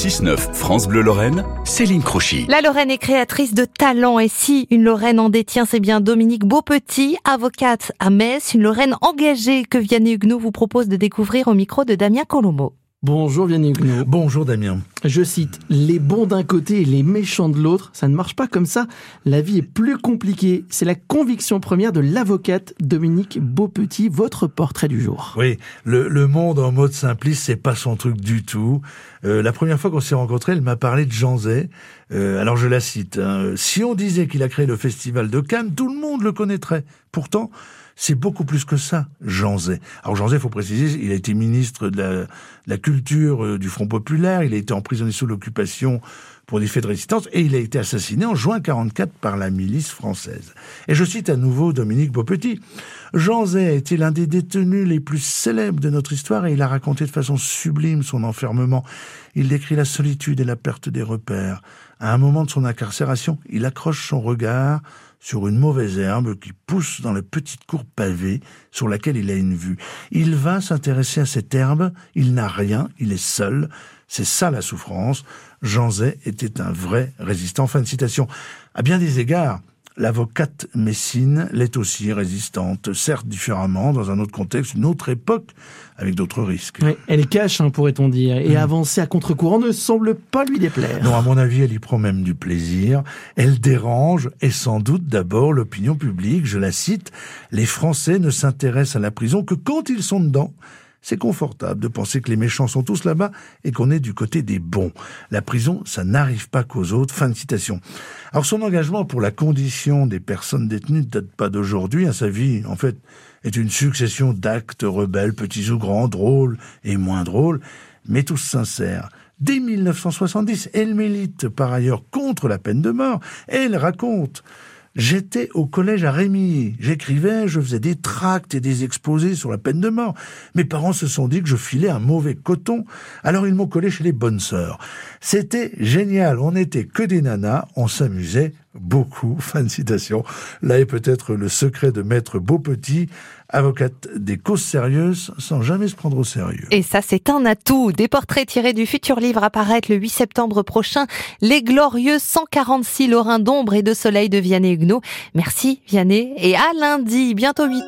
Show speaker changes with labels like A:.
A: 6-9 France Bleu Lorraine, Céline Crochy.
B: La Lorraine est créatrice de talent et si une Lorraine en détient, c'est bien Dominique Beaupetit, avocate à Metz, une Lorraine engagée que Vianney Huguenot vous propose de découvrir au micro de Damien Colomo.
C: Bonjour Vianney Huguenot.
D: Bonjour Damien.
C: Je cite, les bons d'un côté et les méchants de l'autre, ça ne marche pas comme ça. La vie est plus compliquée. C'est la conviction première de l'avocate Dominique Beaupetit, votre portrait du jour.
D: Oui, le, monde en mode simpliste, c'est pas son truc du tout. Euh, la première fois qu'on s'est rencontrés, elle m'a parlé de Jean Zay. Euh, alors je la cite. Hein. si on disait qu'il a créé le festival de Cannes, tout le monde le connaîtrait. Pourtant, c'est beaucoup plus que ça, Jean Zay. Alors Jean Zay, faut préciser, il a été ministre de la, culture euh, du Front populaire, il a été emprisonné sous l'occupation pour des faits de résistance et il a été assassiné en juin 44 par la milice française. Et je cite à nouveau Dominique Beaupetit. Jean Zay a été l'un des détenus les plus célèbres de notre histoire et il a raconté de façon sublime son enfermement. Il décrit la solitude et la perte des repères. À un moment de son incarcération, il accroche son regard sur une mauvaise herbe qui pousse dans la petite cour pavée sur laquelle il a une vue. Il va s'intéresser à cette herbe, il n'a rien, il est seul. C'est ça la souffrance. Jean Zay était un vrai résistant. Fin de citation. À bien des égards, L'avocate Messine l'est aussi résistante, certes différemment, dans un autre contexte, une autre époque, avec d'autres risques.
C: elle cache, hein, pourrait-on dire, et mm. avancer à contre-courant ne semble pas lui déplaire.
D: Non, à mon avis, elle y prend même du plaisir. Elle dérange, et sans doute d'abord l'opinion publique. Je la cite, les Français ne s'intéressent à la prison que quand ils sont dedans c'est confortable de penser que les méchants sont tous là-bas et qu'on est du côté des bons. La prison, ça n'arrive pas qu'aux autres. Fin de citation. Alors son engagement pour la condition des personnes détenues ne date pas d'aujourd'hui. Hein. Sa vie, en fait, est une succession d'actes rebelles, petits ou grands, drôles et moins drôles, mais tous sincères. Dès 1970, elle milite par ailleurs contre la peine de mort. Elle raconte J'étais au collège à Rémy. J'écrivais, je faisais des tracts et des exposés sur la peine de mort. Mes parents se sont dit que je filais un mauvais coton. Alors ils m'ont collé chez les bonnes sœurs. C'était génial. On n'était que des nanas. On s'amusait beaucoup. Fin de citation. Là est peut-être le secret de Maître Beaupetit, avocate des causes sérieuses sans jamais se prendre au sérieux.
B: Et ça, c'est un atout. Des portraits tirés du futur livre apparaître le 8 septembre prochain. Les glorieux 146 Lorrains d'ombre et de soleil de Vianney Huguenot. Merci Vianney et à lundi, bientôt 8